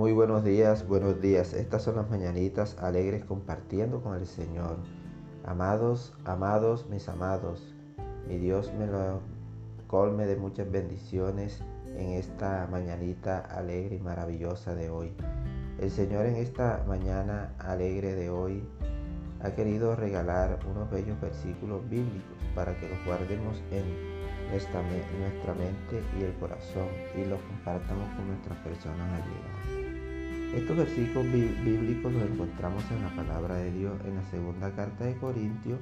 Muy buenos días, buenos días. Estas son las mañanitas alegres compartiendo con el Señor. Amados, amados, mis amados, mi Dios me lo colme de muchas bendiciones en esta mañanita alegre y maravillosa de hoy. El Señor en esta mañana alegre de hoy ha querido regalar unos bellos versículos bíblicos para que los guardemos en nuestra, mente y el corazón y los compartamos con nuestras personas allegadas. Estos versículos bíblicos los encontramos en la palabra de Dios en la segunda carta de Corintios,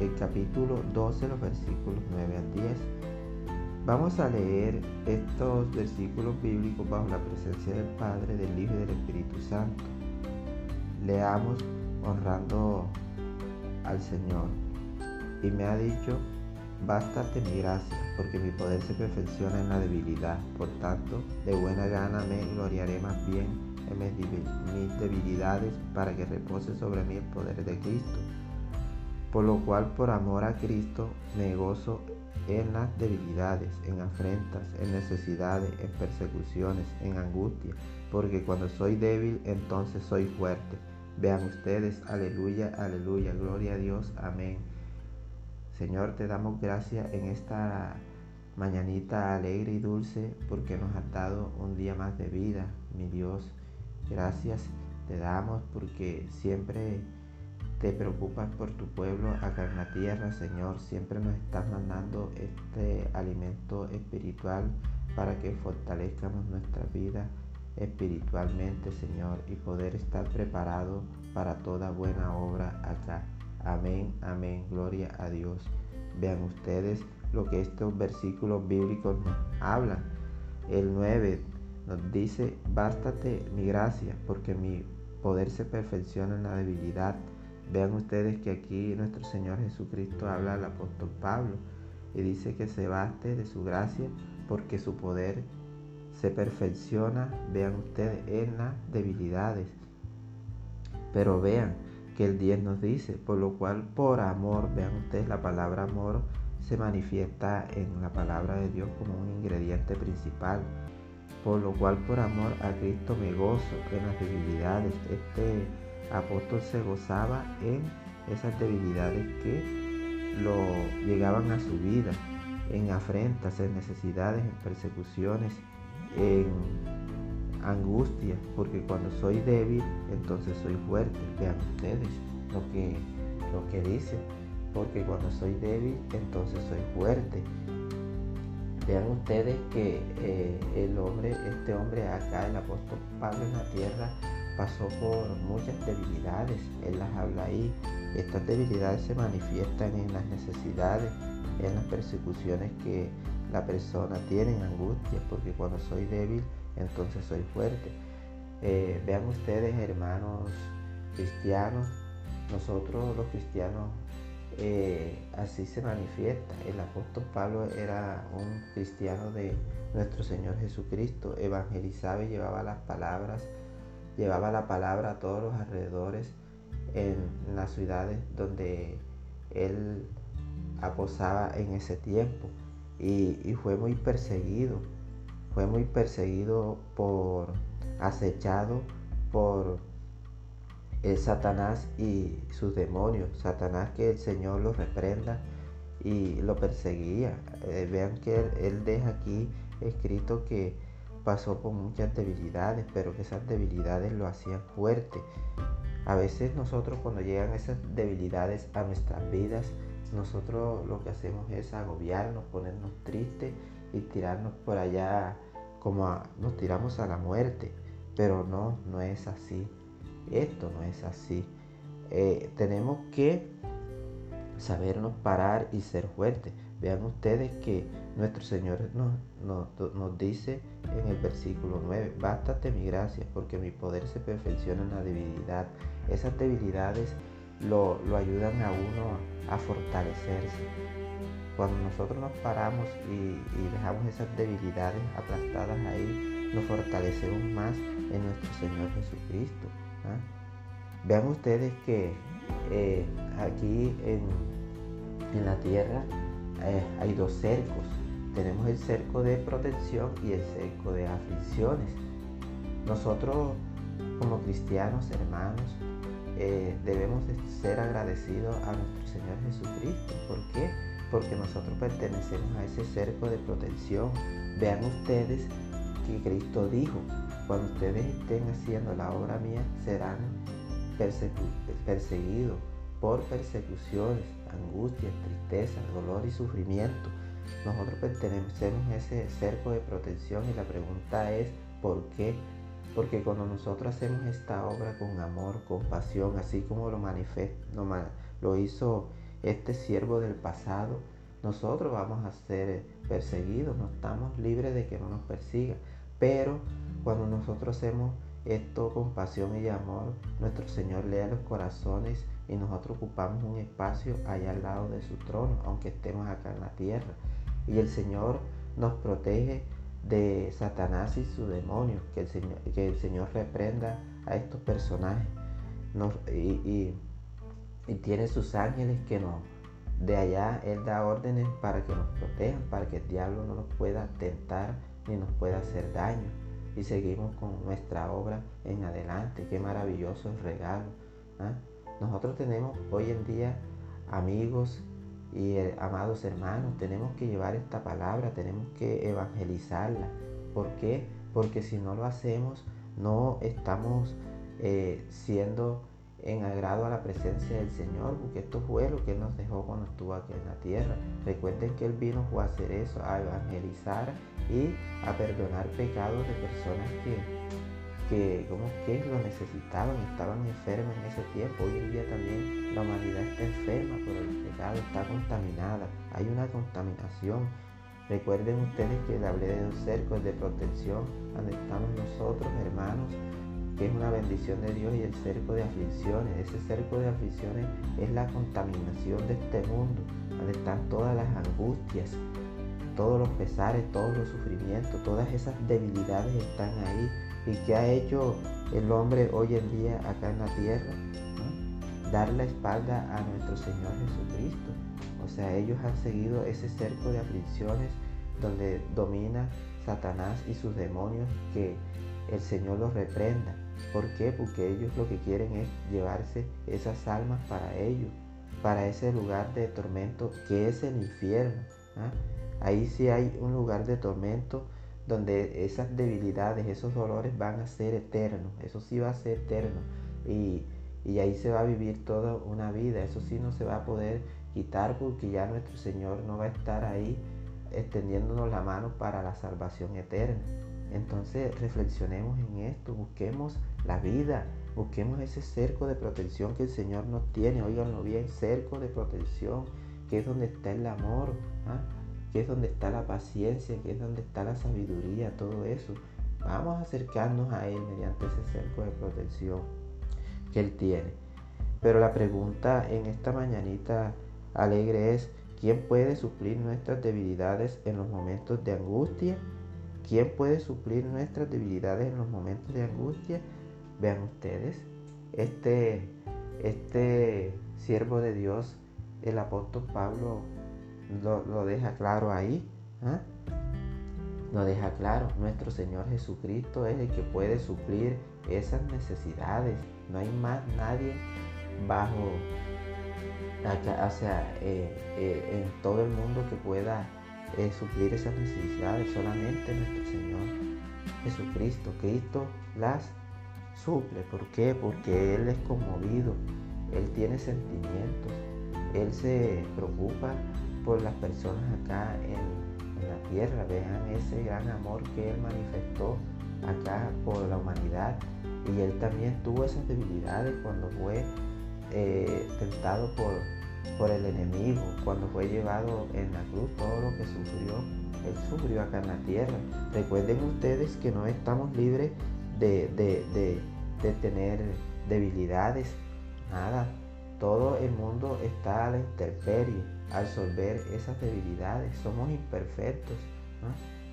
el capítulo 12, los versículos 9 al 10. Vamos a leer estos versículos bíblicos bajo la presencia del Padre, del Hijo y del Espíritu Santo. Leamos honrando al Señor. Y me ha dicho, Bástate mi gracia, porque mi poder se perfecciona en la debilidad. Por tanto, de buena gana me gloriaré más bien en mis debilidades para que repose sobre mí el poder de Cristo. Por lo cual, por amor a Cristo, me gozo en las debilidades, en afrentas, en necesidades, en persecuciones, en angustia, porque cuando soy débil, entonces soy fuerte. Vean ustedes, aleluya, aleluya, gloria a Dios, amén. Señor, te damos gracias en esta mañanita alegre y dulce porque nos has dado un día más de vida, mi Dios. Gracias te damos porque siempre te preocupas por tu pueblo acá en la tierra, Señor. Siempre nos estás mandando este alimento espiritual para que fortalezcamos nuestra vida espiritualmente, Señor, y poder estar preparado para toda buena obra acá. Amén, amén, gloria a Dios. Vean ustedes lo que estos versículos bíblicos nos hablan. El 9 nos dice, bástate mi gracia, porque mi poder se perfecciona en la debilidad. Vean ustedes que aquí nuestro Señor Jesucristo habla al apóstol Pablo y dice que se baste de su gracia porque su poder se perfecciona, vean ustedes, en las debilidades. Pero vean, que el 10 nos dice, por lo cual por amor, vean ustedes la palabra amor se manifiesta en la palabra de Dios como un ingrediente principal, por lo cual por amor a Cristo me gozo en las debilidades. Este apóstol se gozaba en esas debilidades que lo llegaban a su vida, en afrentas, en necesidades, en persecuciones, en angustia, porque cuando soy débil, entonces soy fuerte. Vean ustedes lo que, lo que dice, porque cuando soy débil, entonces soy fuerte. Vean ustedes que eh, el hombre, este hombre acá, el apóstol Pablo en la tierra, pasó por muchas debilidades. Él las habla ahí. Estas debilidades se manifiestan en las necesidades, en las persecuciones que la persona tiene, en angustia, porque cuando soy débil, entonces soy fuerte. Eh, vean ustedes, hermanos cristianos, nosotros los cristianos eh, así se manifiesta. El apóstol Pablo era un cristiano de nuestro Señor Jesucristo, evangelizaba y llevaba las palabras, llevaba la palabra a todos los alrededores en las ciudades donde él aposaba en ese tiempo y fue muy perseguido fue muy perseguido por, acechado por el Satanás y sus demonios. Satanás que el Señor lo reprenda y lo perseguía. Eh, vean que él, deja aquí escrito que pasó por muchas debilidades, pero que esas debilidades lo hacían fuerte. A veces nosotros cuando llegan esas debilidades a nuestras vidas, nosotros lo que hacemos es agobiarnos, ponernos tristes y tirarnos por allá como nos tiramos a la muerte. Pero no, no es así. Esto no es así. Eh, tenemos que sabernos parar y ser fuertes. Vean ustedes que nuestro Señor nos, nos, dice en el versículo 9, bástate mi gracia porque mi poder se perfecciona en la debilidad. Esas debilidades lo, lo ayudan a uno a fortalecerse. Cuando nosotros nos paramos y, dejamos esas debilidades aplastadas ahí, nos fortalecemos más en nuestro Señor Jesucristo. ¿ah? Vean ustedes que eh, aquí en, la tierra eh, hay dos cercos. Tenemos el cerco de protección y el cerco de aflicciones. Nosotros como cristianos, hermanos, eh, debemos ser agradecidos a nuestro Señor Jesucristo. ¿Por qué? Porque nosotros pertenecemos a ese cerco de protección. Vean ustedes que Cristo dijo, cuando ustedes estén haciendo la obra mía, serán perseguidos por persecuciones, angustias, tristeza, dolor y sufrimiento. Nosotros pertenecemos a ese cerco de protección y la pregunta es, ¿por qué? Porque cuando nosotros hacemos esta obra con amor, con pasión, así como lo manifestó, lo hizo este siervo del pasado, nosotros vamos a ser perseguidos, no estamos libres de que no nos persiga. Pero cuando nosotros hacemos esto con pasión y amor, nuestro Señor lea los corazones y nosotros ocupamos un espacio allá al lado de su trono, aunque estemos acá en la tierra. Y el Señor nos protege de Satanás y su demonio, que el Señor, que el Señor reprenda a estos personajes. y, y, tiene sus ángeles que nos, de allá Él da órdenes para que nos protejan, para que el diablo no nos pueda tentar ni nos pueda hacer daño. Y seguimos con nuestra obra en adelante. Qué maravilloso regalo. ¿ah? Nosotros tenemos hoy en día amigos y eh, amados hermanos, tenemos que llevar esta palabra, tenemos que evangelizarla. ¿Por qué? Porque si no lo hacemos, no estamos eh, siendo en agrado a la presencia del Señor, porque esto fue lo que Él nos dejó cuando estuvo aquí en la tierra. Recuerden que Él vino a hacer eso, a evangelizar y a perdonar pecados de personas que, que, como que lo necesitaban, estaban enfermas en ese tiempo. Hoy en día también la humanidad está enferma por el pecado, está contaminada, hay una contaminación. Recuerden ustedes que le hablé de un cerco de protección donde estamos nosotros, hermanos, que es una bendición de Dios y el cerco de aflicciones. Ese cerco de aflicciones es la contaminación de este mundo, donde están todas las angustias, todos los pesares, todos los sufrimientos, todas esas debilidades están ahí. ¿Y qué ha hecho el hombre hoy en día acá en la tierra? Dar la espalda a nuestro Señor Jesucristo. O sea, ellos han seguido ese cerco de aflicciones donde domina Satanás y sus demonios que el Señor los reprenda. ¿Por qué? Porque ellos lo que quieren es llevarse esas almas para ellos, para ese lugar de tormento que es el infierno. ¿ah? Ahí sí hay un lugar de tormento donde esas debilidades, esos dolores van a ser eternos. Eso sí va a ser eterno. Y, y ahí se va a vivir toda una vida. Eso sí no se va a poder quitar porque ya nuestro Señor no va a estar ahí extendiéndonos la mano para la salvación eterna. Entonces reflexionemos en esto, busquemos la vida, busquemos ese cerco de protección que el Señor nos tiene, oiganlo bien, cerco de protección, que es donde está el amor, ¿ah? Que es donde está la paciencia, que es donde está la sabiduría, todo eso. Vamos a acercarnos a Él mediante ese cerco de protección que Él tiene. Pero la pregunta en esta mañanita alegre es, ¿quién puede suplir nuestras debilidades en los momentos de angustia? ¿Quién puede suplir nuestras debilidades en los momentos de angustia? Vean ustedes, este, este siervo de Dios, el apóstol Pablo, lo, deja claro ahí. ¿ah? Lo deja claro, nuestro Señor Jesucristo es el que puede suplir esas necesidades. No hay más nadie bajo, o sea, eh, eh, en todo el mundo que pueda suplir esas necesidades solamente nuestro Señor Jesucristo. Cristo las suple. ¿Por qué? Porque Él es conmovido, Él tiene sentimientos, Él se preocupa por las personas acá en, la tierra. Vean ese gran amor que Él manifestó acá por la humanidad. Y Él también tuvo esas debilidades cuando fue eh, tentado por por el enemigo cuando fue llevado en la cruz, todo lo que sufrió, Él sufrió acá en la tierra. Recuerden ustedes que no estamos libres de, de, tener debilidades, nada. Todo el mundo está a la intemperie al solver esas debilidades. Somos imperfectos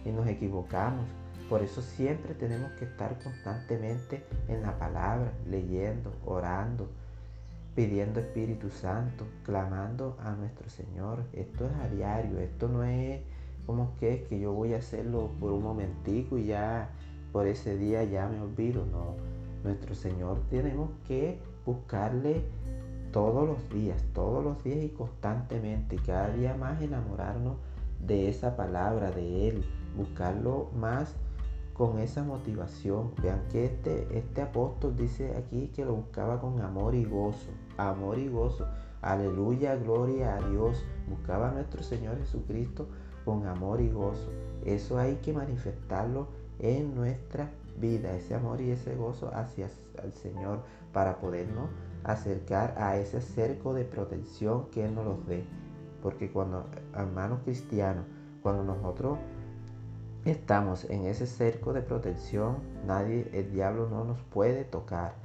y nos equivocamos. Por eso siempre tenemos que estar constantemente en la palabra, leyendo, orando, pidiendo Espíritu Santo, clamando a nuestro Señor. Esto es a diario, esto no es como que, que yo voy a hacerlo por un momentico y ya por ese día ya me olvido. No, nuestro Señor tenemos que buscarle todos los días, todos los días y constantemente, y cada día más enamorarnos de esa palabra, de Él, buscarlo más con esa motivación. Vean que este, este apóstol dice aquí que lo buscaba con amor y gozo, amor y gozo. Aleluya, gloria a Dios. Buscaba a nuestro Señor Jesucristo con amor y gozo. Eso hay que manifestarlo en nuestra vida, ese amor y ese gozo hacia el Señor para podernos acercar a ese cerco de protección que Él nos los dé. Porque cuando, hermanos cristianos, cuando nosotros estamos en ese cerco de protección, nadie, el diablo no nos puede tocar.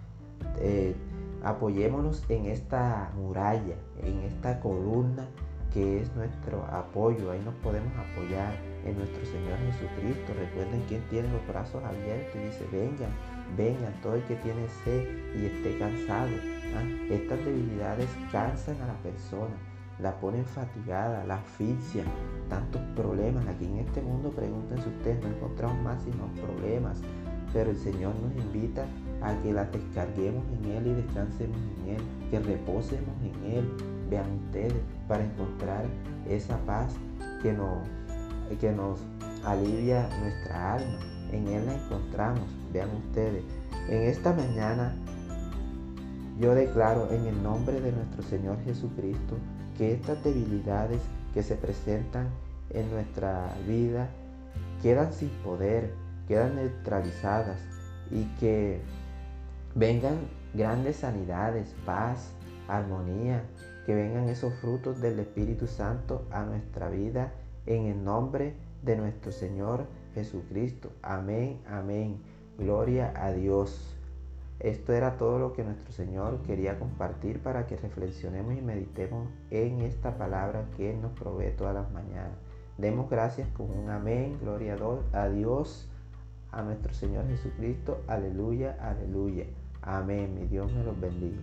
Eh, apoyémonos en esta muralla, en esta columna que es nuestro apoyo. Ahí nos podemos apoyar en nuestro Señor Jesucristo. Recuerden Él tiene los brazos abiertos y dice, vengan, vengan, todo el que tiene sed y esté cansado. ¿Ah? Estas debilidades cansan a la persona, la ponen fatigada, la asfixian, tantos problemas. Aquí en este mundo, pregúntense ustedes, no encontramos más sino problemas. Pero el Señor nos invita a que las descarguemos en Él y descansemos en Él, que reposemos en Él. Vean ustedes, para encontrar esa paz que nos, que nos alivia nuestra alma. En Él la encontramos. Vean ustedes, en esta mañana yo declaro en el nombre de nuestro Señor Jesucristo que estas debilidades que se presentan en nuestra vida quedan sin poder, quedan neutralizadas y que vengan grandes sanidades, paz, armonía, que vengan esos frutos del Espíritu Santo a nuestra vida en el nombre de nuestro Señor Jesucristo. Amén, amén. Gloria a Dios. Esto era todo lo que nuestro Señor quería compartir para que reflexionemos y meditemos en esta palabra que Él nos provee todas las mañanas. Demos gracias con un amén, gloria a Dios, a nuestro Señor Jesucristo, aleluya, aleluya. Amén, mi Dios me los bendiga.